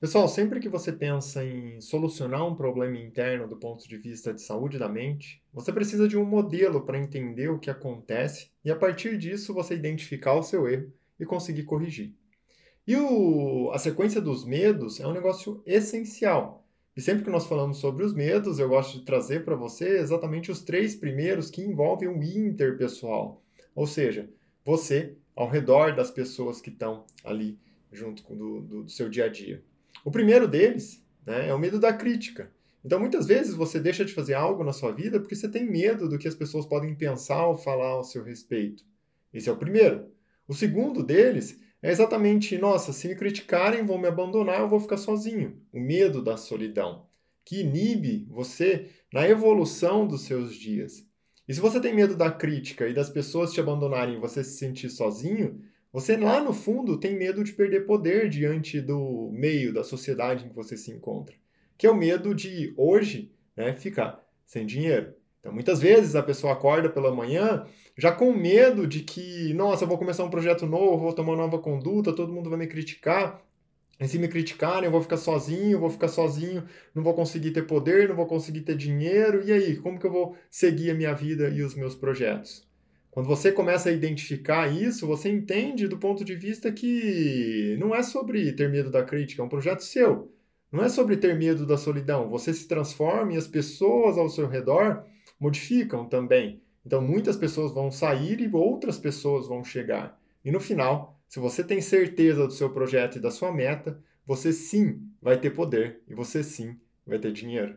Pessoal, sempre que você pensa em solucionar um problema interno do ponto de vista de saúde da mente, você precisa de um modelo para entender o que acontece e, a partir disso, você identificar o seu erro e conseguir corrigir. E o, a sequência dos medos é um negócio essencial. E sempre que nós falamos sobre os medos, eu gosto de trazer para você exatamente os três primeiros que envolvem o interpessoal. Ou seja, você ao redor das pessoas que estão ali junto do, do, do seu dia a dia. O primeiro deles né, é o medo da crítica. Então, muitas vezes você deixa de fazer algo na sua vida porque você tem medo do que as pessoas podem pensar ou falar ao seu respeito. Esse é o primeiro. O segundo deles é exatamente: nossa, se me criticarem, vão me abandonar, eu vou ficar sozinho. O medo da solidão, que inibe você na evolução dos seus dias. E se você tem medo da crítica e das pessoas te abandonarem e você se sentir sozinho, você lá no fundo tem medo de perder poder diante do meio, da sociedade em que você se encontra. Que é o medo de hoje né, ficar sem dinheiro. Então, muitas vezes a pessoa acorda pela manhã já com medo de que, nossa, eu vou começar um projeto novo, vou tomar uma nova conduta, todo mundo vai me criticar. E se me criticarem, eu vou ficar sozinho, vou ficar sozinho, não vou conseguir ter poder, não vou conseguir ter dinheiro. E aí, como que eu vou seguir a minha vida e os meus projetos? Quando você começa a identificar isso, você entende do ponto de vista que não é sobre ter medo da crítica, é um projeto seu. Não é sobre ter medo da solidão. Você se transforma e as pessoas ao seu redor modificam também. Então, muitas pessoas vão sair e outras pessoas vão chegar. E no final, se você tem certeza do seu projeto e da sua meta, você sim vai ter poder e você sim vai ter dinheiro.